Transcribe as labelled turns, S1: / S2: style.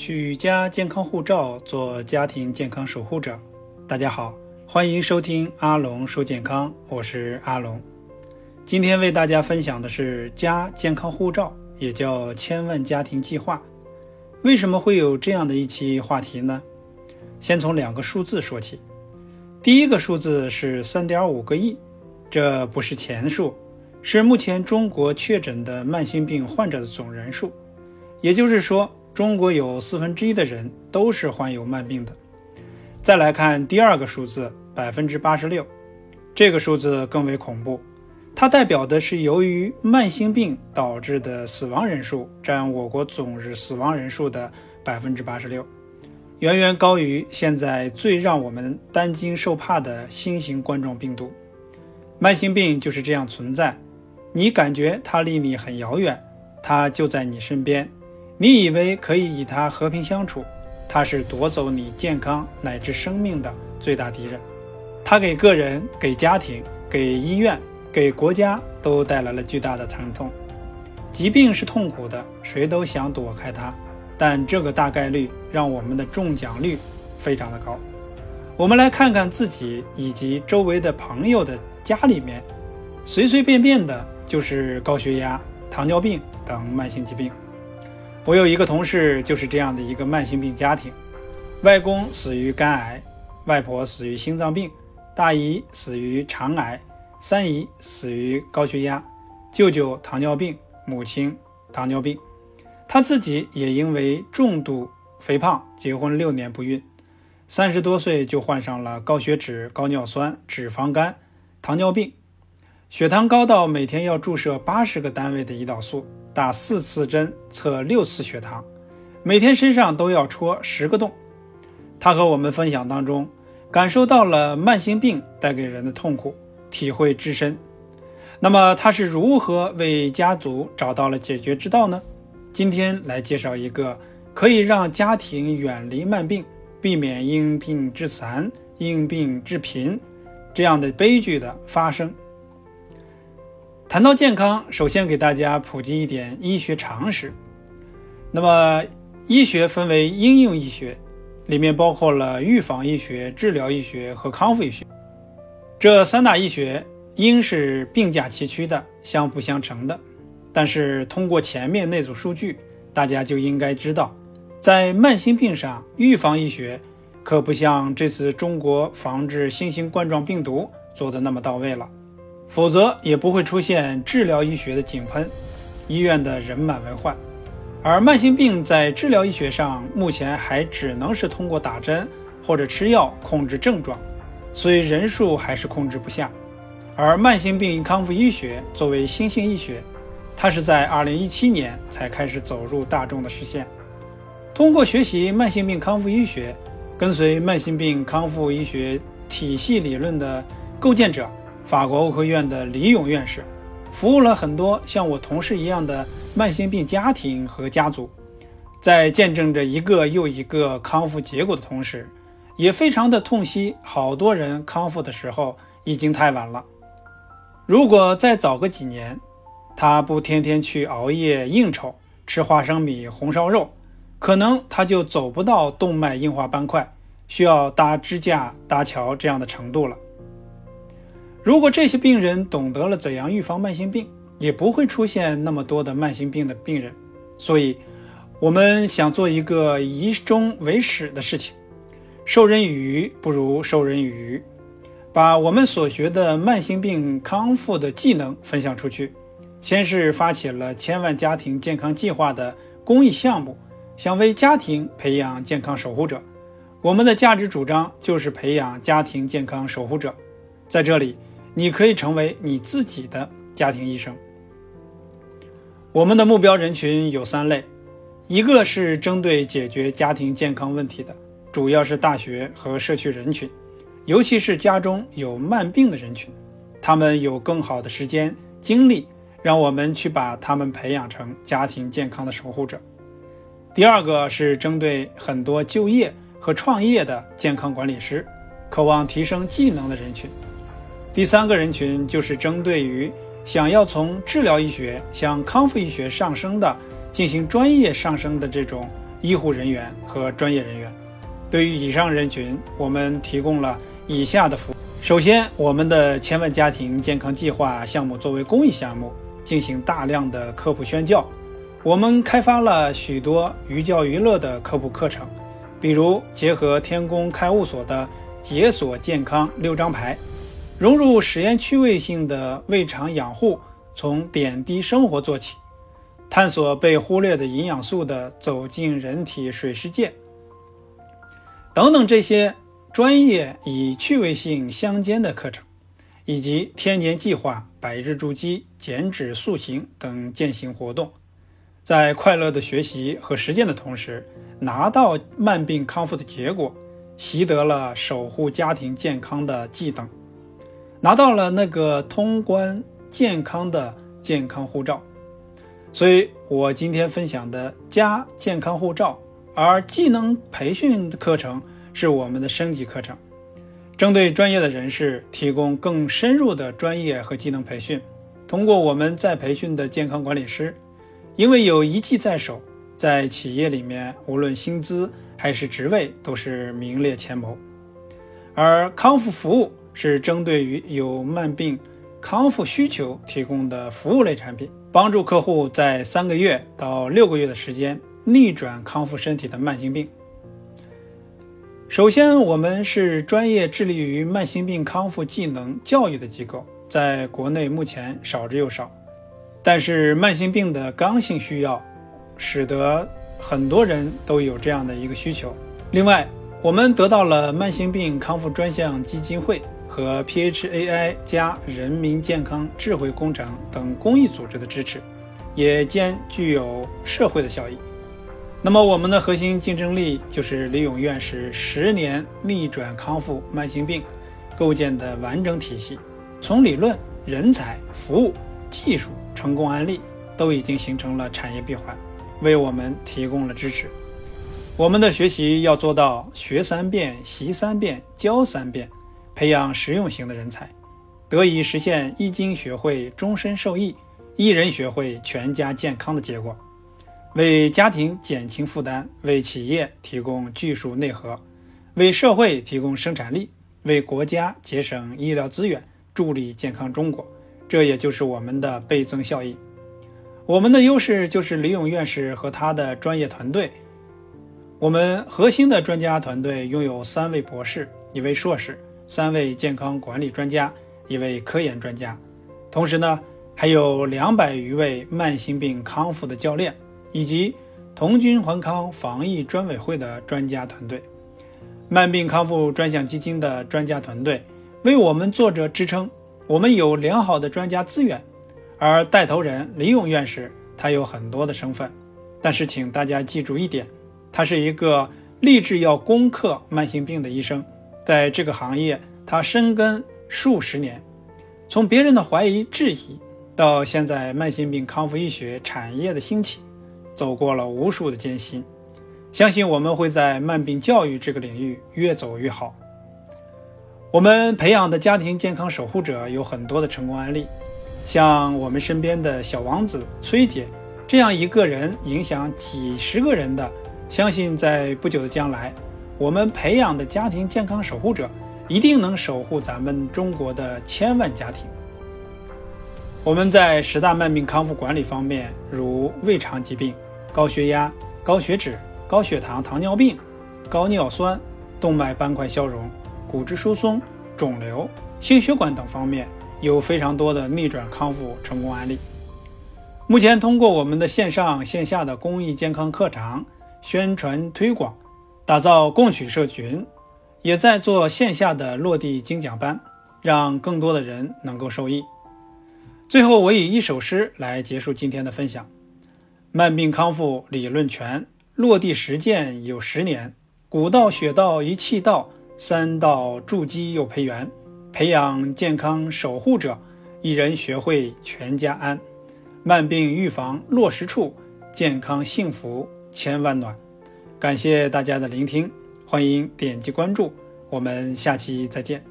S1: 取家健康护照，做家庭健康守护者。大家好，欢迎收听阿龙说健康，我是阿龙。今天为大家分享的是家健康护照，也叫千万家庭计划。为什么会有这样的一期话题呢？先从两个数字说起。第一个数字是三点五个亿，这不是钱数，是目前中国确诊的慢性病患者的总人数。也就是说。中国有四分之一的人都是患有慢病的。再来看第二个数字，百分之八十六，这个数字更为恐怖，它代表的是由于慢性病导致的死亡人数占我国总日死亡人数的百分之八十六，远远高于现在最让我们担惊受怕的新型冠状病毒。慢性病就是这样存在，你感觉它离你很遥远，它就在你身边。你以为可以与他和平相处，他是夺走你健康乃至生命的最大敌人。他给个人、给家庭、给医院、给国家都带来了巨大的疼痛。疾病是痛苦的，谁都想躲开它，但这个大概率让我们的中奖率非常的高。我们来看看自己以及周围的朋友的家里面，随随便便的就是高血压、糖尿病等慢性疾病。我有一个同事，就是这样的一个慢性病家庭：外公死于肝癌，外婆死于心脏病，大姨死于肠癌，三姨死于高血压，舅舅糖尿病，母亲糖尿病，他自己也因为重度肥胖，结婚六年不孕，三十多岁就患上了高血脂、高尿酸、脂肪肝、糖尿病，血糖高到每天要注射八十个单位的胰岛素。打四次针，测六次血糖，每天身上都要戳十个洞。他和我们分享当中，感受到了慢性病带给人的痛苦，体会至深。那么他是如何为家族找到了解决之道呢？今天来介绍一个可以让家庭远离慢病，避免因病致残、因病致贫这样的悲剧的发生。谈到健康，首先给大家普及一点医学常识。那么，医学分为应用医学，里面包括了预防医学、治疗医学和康复医学这三大医学。应是并驾齐驱的，相辅相成的。但是，通过前面那组数据，大家就应该知道，在慢性病上，预防医学可不像这次中国防治新型冠状病毒做的那么到位了。否则也不会出现治疗医学的井喷，医院的人满为患。而慢性病在治疗医学上，目前还只能是通过打针或者吃药控制症状，所以人数还是控制不下。而慢性病康复医学作为新兴医学，它是在2017年才开始走入大众的视线。通过学习慢性病康复医学，跟随慢性病康复医学体系理论的构建者。法国欧科院的李勇院士，服务了很多像我同事一样的慢性病家庭和家族，在见证着一个又一个康复结果的同时，也非常的痛惜好多人康复的时候已经太晚了。如果再早个几年，他不天天去熬夜应酬，吃花生米、红烧肉，可能他就走不到动脉硬化斑块需要搭支架、搭桥这样的程度了。如果这些病人懂得了怎样预防慢性病，也不会出现那么多的慢性病的病人。所以，我们想做一个以终为始的事情，授人以鱼不如授人以渔，把我们所学的慢性病康复的技能分享出去。先是发起了千万家庭健康计划的公益项目，想为家庭培养健康守护者。我们的价值主张就是培养家庭健康守护者，在这里。你可以成为你自己的家庭医生。我们的目标人群有三类，一个是针对解决家庭健康问题的，主要是大学和社区人群，尤其是家中有慢病的人群，他们有更好的时间精力，让我们去把他们培养成家庭健康的守护者。第二个是针对很多就业和创业的健康管理师，渴望提升技能的人群。第三个人群就是针对于想要从治疗医学向康复医学上升的，进行专业上升的这种医护人员和专业人员。对于以上人群，我们提供了以下的服务：首先，我们的千万家庭健康计划项目作为公益项目，进行大量的科普宣教。我们开发了许多寓教于乐的科普课程，比如结合天宫开悟所的解锁健康六张牌，融入实验趣味性的胃肠养护，从点滴生活做起。探索被忽略的营养素的走进人体水世界，等等这些专业与趣味性相间的课程，以及天年计划、百日筑基、减脂塑形等践行活动，在快乐的学习和实践的同时，拿到慢病康复的结果，习得了守护家庭健康的技能，拿到了那个通关健康的健康护照。所以，我今天分享的加健康护照，而技能培训课程是我们的升级课程，针对专业的人士提供更深入的专业和技能培训。通过我们在培训的健康管理师，因为有一技在手，在企业里面无论薪资还是职位都是名列前茅。而康复服务是针对于有慢病康复需求提供的服务类产品。帮助客户在三个月到六个月的时间逆转康复身体的慢性病。首先，我们是专业致力于慢性病康复技能教育的机构，在国内目前少之又少。但是，慢性病的刚性需要，使得很多人都有这样的一个需求。另外，我们得到了慢性病康复专项基金会。和 PHAI 加人民健康智慧工程等公益组织的支持，也兼具有社会的效益。那么，我们的核心竞争力就是李勇院士十年逆转康复慢性病构建的完整体系，从理论、人才、服务、技术、成功案例都已经形成了产业闭环，为我们提供了支持。我们的学习要做到学三遍、习三遍、教三遍。培养实用型的人才，得以实现一经学会终身受益，一人学会全家健康的结果，为家庭减轻负担，为企业提供技术内核，为社会提供生产力，为国家节省医疗资源，助力健康中国。这也就是我们的倍增效应。我们的优势就是李勇院士和他的专业团队。我们核心的专家团队拥有三位博士，一位硕士。三位健康管理专家，一位科研专家，同时呢，还有两百余位慢性病康复的教练，以及同君环康防疫专委会的专家团队，慢病康复专项基金的专家团队为我们作者支撑。我们有良好的专家资源，而带头人李勇院士，他有很多的身份，但是请大家记住一点，他是一个立志要攻克慢性病的医生。在这个行业，他深耕数十年，从别人的怀疑质疑，到现在慢性病康复医学产业的兴起，走过了无数的艰辛。相信我们会在慢病教育这个领域越走越好。我们培养的家庭健康守护者有很多的成功案例，像我们身边的小王子崔姐这样一个人影响几十个人的，相信在不久的将来。我们培养的家庭健康守护者，一定能守护咱们中国的千万家庭。我们在十大慢病康复管理方面，如胃肠疾病、高血压、高血脂、高血糖、糖尿病、高尿酸、动脉斑块消融、骨质疏松、肿瘤、心血管等方面，有非常多的逆转康复成功案例。目前，通过我们的线上线下的公益健康课堂宣传推广。打造共取社群，也在做线下的落地精讲班，让更多的人能够受益。最后，我以一首诗来结束今天的分享：慢病康复理论全，落地实践有十年。古道、血道一气道，三道筑基又培元，培养健康守护者，一人学会全家安。慢病预防落实处，健康幸福千万暖。感谢大家的聆听，欢迎点击关注，我们下期再见。